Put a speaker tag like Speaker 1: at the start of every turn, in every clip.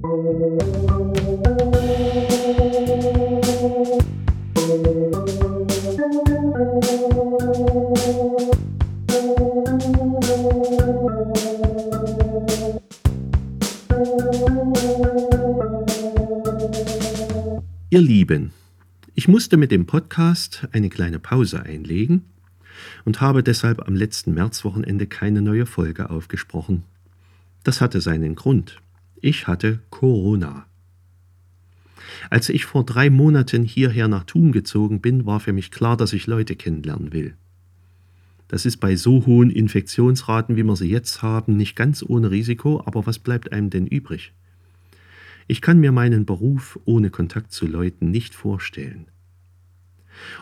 Speaker 1: Ihr Lieben, ich musste mit dem Podcast eine kleine Pause einlegen und habe deshalb am letzten Märzwochenende keine neue Folge aufgesprochen. Das hatte seinen Grund. Ich hatte Corona. Als ich vor drei Monaten hierher nach Thun gezogen bin, war für mich klar, dass ich Leute kennenlernen will. Das ist bei so hohen Infektionsraten, wie wir sie jetzt haben, nicht ganz ohne Risiko, aber was bleibt einem denn übrig? Ich kann mir meinen Beruf ohne Kontakt zu Leuten nicht vorstellen.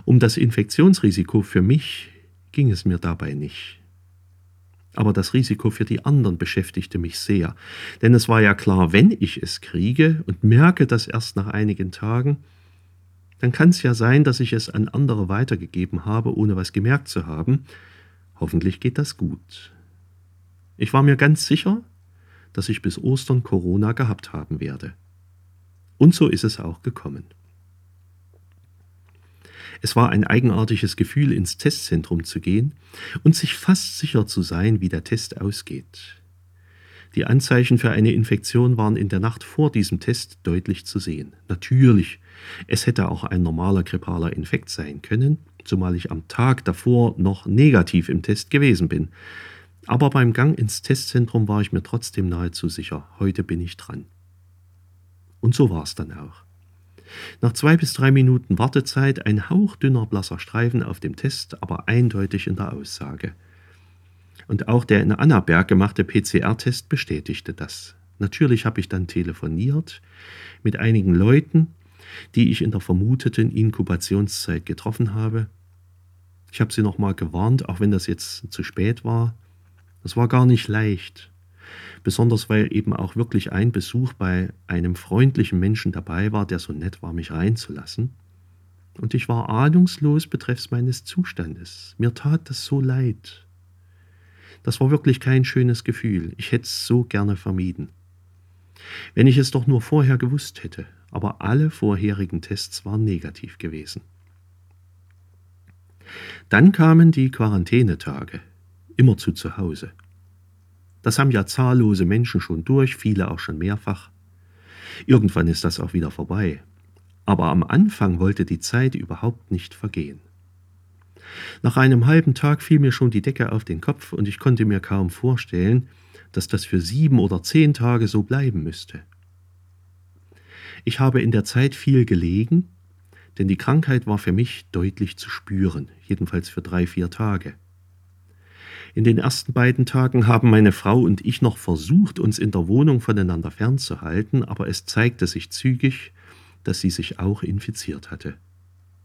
Speaker 1: Um das Infektionsrisiko für mich ging es mir dabei nicht. Aber das Risiko für die anderen beschäftigte mich sehr, denn es war ja klar, wenn ich es kriege und merke das erst nach einigen Tagen, dann kann es ja sein, dass ich es an andere weitergegeben habe, ohne was gemerkt zu haben. Hoffentlich geht das gut. Ich war mir ganz sicher, dass ich bis Ostern Corona gehabt haben werde. Und so ist es auch gekommen. Es war ein eigenartiges Gefühl, ins Testzentrum zu gehen und sich fast sicher zu sein, wie der Test ausgeht. Die Anzeichen für eine Infektion waren in der Nacht vor diesem Test deutlich zu sehen. Natürlich, es hätte auch ein normaler grippaler Infekt sein können, zumal ich am Tag davor noch negativ im Test gewesen bin. Aber beim Gang ins Testzentrum war ich mir trotzdem nahezu sicher, heute bin ich dran. Und so war es dann auch. Nach zwei bis drei Minuten Wartezeit ein hauchdünner blasser Streifen auf dem Test, aber eindeutig in der Aussage. Und auch der in Annaberg gemachte PCR-Test bestätigte das. Natürlich habe ich dann telefoniert mit einigen Leuten, die ich in der vermuteten Inkubationszeit getroffen habe. Ich habe sie nochmal gewarnt, auch wenn das jetzt zu spät war. Es war gar nicht leicht. Besonders weil eben auch wirklich ein Besuch bei einem freundlichen Menschen dabei war, der so nett war, mich reinzulassen. Und ich war ahnungslos betreffs meines Zustandes. Mir tat das so leid. Das war wirklich kein schönes Gefühl. Ich hätte es so gerne vermieden. Wenn ich es doch nur vorher gewusst hätte, aber alle vorherigen Tests waren negativ gewesen. Dann kamen die Quarantänetage, immerzu zu Hause. Das haben ja zahllose Menschen schon durch, viele auch schon mehrfach. Irgendwann ist das auch wieder vorbei. Aber am Anfang wollte die Zeit überhaupt nicht vergehen. Nach einem halben Tag fiel mir schon die Decke auf den Kopf und ich konnte mir kaum vorstellen, dass das für sieben oder zehn Tage so bleiben müsste. Ich habe in der Zeit viel gelegen, denn die Krankheit war für mich deutlich zu spüren, jedenfalls für drei, vier Tage. In den ersten beiden Tagen haben meine Frau und ich noch versucht, uns in der Wohnung voneinander fernzuhalten, aber es zeigte sich zügig, dass sie sich auch infiziert hatte.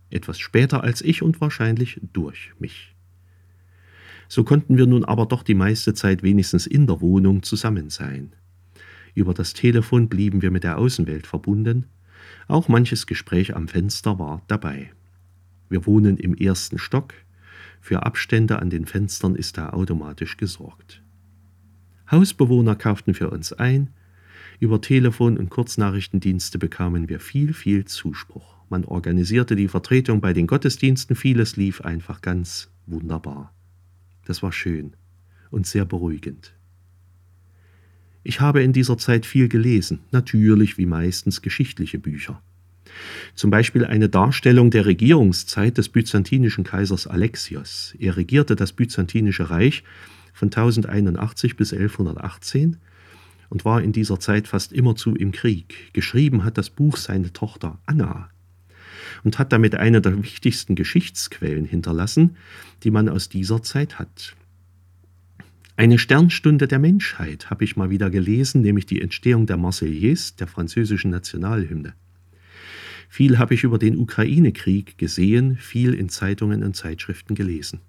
Speaker 1: Etwas später als ich und wahrscheinlich durch mich. So konnten wir nun aber doch die meiste Zeit wenigstens in der Wohnung zusammen sein. Über das Telefon blieben wir mit der Außenwelt verbunden, auch manches Gespräch am Fenster war dabei. Wir wohnen im ersten Stock, für Abstände an den Fenstern ist da automatisch gesorgt. Hausbewohner kauften für uns ein. Über Telefon- und Kurznachrichtendienste bekamen wir viel, viel Zuspruch. Man organisierte die Vertretung bei den Gottesdiensten, vieles lief einfach ganz wunderbar. Das war schön und sehr beruhigend. Ich habe in dieser Zeit viel gelesen, natürlich wie meistens geschichtliche Bücher. Zum Beispiel eine Darstellung der Regierungszeit des byzantinischen Kaisers Alexios. Er regierte das byzantinische Reich von 1081 bis 1118 und war in dieser Zeit fast immerzu im Krieg. Geschrieben hat das Buch seine Tochter Anna und hat damit eine der wichtigsten Geschichtsquellen hinterlassen, die man aus dieser Zeit hat. Eine Sternstunde der Menschheit habe ich mal wieder gelesen, nämlich die Entstehung der Marseillaise, der französischen Nationalhymne. Viel habe ich über den Ukraine-Krieg gesehen, viel in Zeitungen und Zeitschriften gelesen.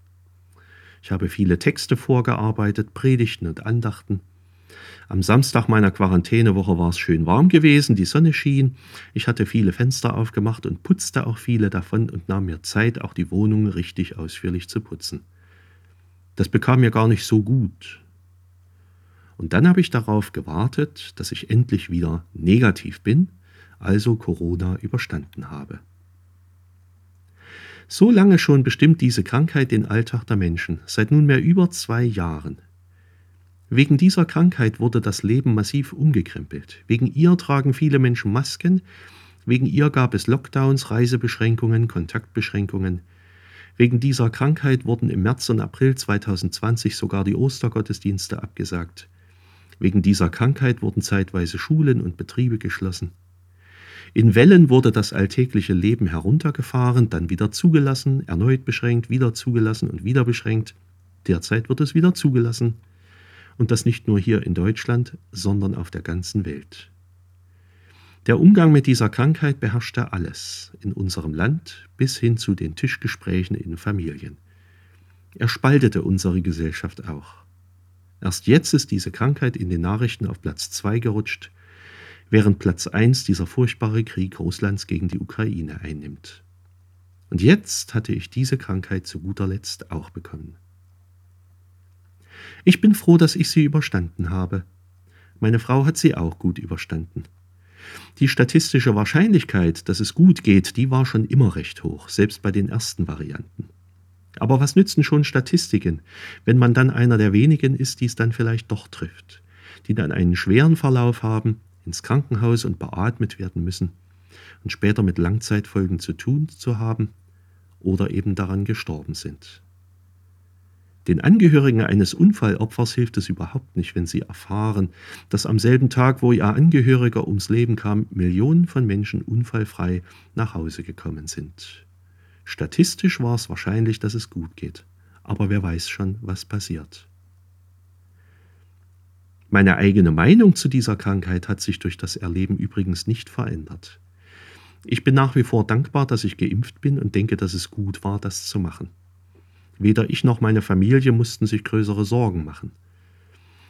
Speaker 1: Ich habe viele Texte vorgearbeitet, Predigten und Andachten. Am Samstag meiner Quarantänewoche war es schön warm gewesen, die Sonne schien, ich hatte viele Fenster aufgemacht und putzte auch viele davon und nahm mir Zeit, auch die Wohnung richtig ausführlich zu putzen. Das bekam mir gar nicht so gut. Und dann habe ich darauf gewartet, dass ich endlich wieder negativ bin, also Corona überstanden habe. So lange schon bestimmt diese Krankheit den Alltag der Menschen, seit nunmehr über zwei Jahren. Wegen dieser Krankheit wurde das Leben massiv umgekrempelt. Wegen ihr tragen viele Menschen Masken, wegen ihr gab es Lockdowns, Reisebeschränkungen, Kontaktbeschränkungen. Wegen dieser Krankheit wurden im März und April 2020 sogar die Ostergottesdienste abgesagt. Wegen dieser Krankheit wurden zeitweise Schulen und Betriebe geschlossen. In Wellen wurde das alltägliche Leben heruntergefahren, dann wieder zugelassen, erneut beschränkt, wieder zugelassen und wieder beschränkt. Derzeit wird es wieder zugelassen. Und das nicht nur hier in Deutschland, sondern auf der ganzen Welt. Der Umgang mit dieser Krankheit beherrschte alles, in unserem Land bis hin zu den Tischgesprächen in Familien. Er spaltete unsere Gesellschaft auch. Erst jetzt ist diese Krankheit in den Nachrichten auf Platz 2 gerutscht, während Platz 1 dieser furchtbare Krieg Russlands gegen die Ukraine einnimmt. Und jetzt hatte ich diese Krankheit zu guter Letzt auch bekommen. Ich bin froh, dass ich sie überstanden habe. Meine Frau hat sie auch gut überstanden. Die statistische Wahrscheinlichkeit, dass es gut geht, die war schon immer recht hoch, selbst bei den ersten Varianten. Aber was nützen schon Statistiken, wenn man dann einer der wenigen ist, die es dann vielleicht doch trifft, die dann einen schweren Verlauf haben ins Krankenhaus und beatmet werden müssen und später mit Langzeitfolgen zu tun zu haben oder eben daran gestorben sind. Den Angehörigen eines Unfallopfers hilft es überhaupt nicht, wenn sie erfahren, dass am selben Tag, wo ihr Angehöriger ums Leben kam, Millionen von Menschen unfallfrei nach Hause gekommen sind. Statistisch war es wahrscheinlich, dass es gut geht, aber wer weiß schon, was passiert. Meine eigene Meinung zu dieser Krankheit hat sich durch das Erleben übrigens nicht verändert. Ich bin nach wie vor dankbar, dass ich geimpft bin und denke, dass es gut war, das zu machen. Weder ich noch meine Familie mussten sich größere Sorgen machen.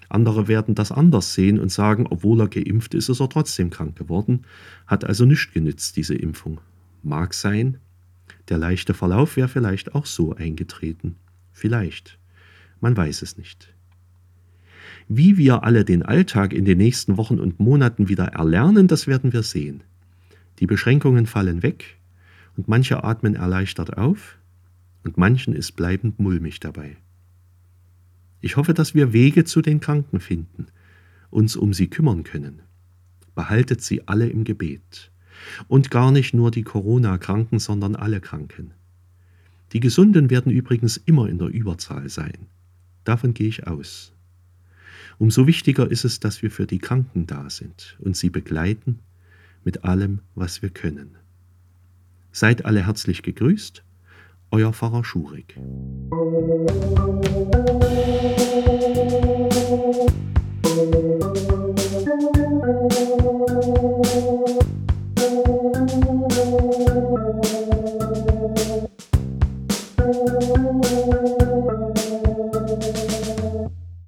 Speaker 1: Andere werden das anders sehen und sagen, obwohl er geimpft ist, ist er trotzdem krank geworden, hat also nichts genützt, diese Impfung. Mag sein, der leichte Verlauf wäre vielleicht auch so eingetreten. Vielleicht. Man weiß es nicht. Wie wir alle den Alltag in den nächsten Wochen und Monaten wieder erlernen, das werden wir sehen. Die Beschränkungen fallen weg und manche atmen erleichtert auf und manchen ist bleibend mulmig dabei. Ich hoffe, dass wir Wege zu den Kranken finden, uns um sie kümmern können. Behaltet sie alle im Gebet. Und gar nicht nur die Corona-Kranken, sondern alle Kranken. Die Gesunden werden übrigens immer in der Überzahl sein. Davon gehe ich aus. Umso wichtiger ist es, dass wir für die Kranken da sind und sie begleiten mit allem, was wir können. Seid alle herzlich gegrüßt, euer Pfarrer Schurig.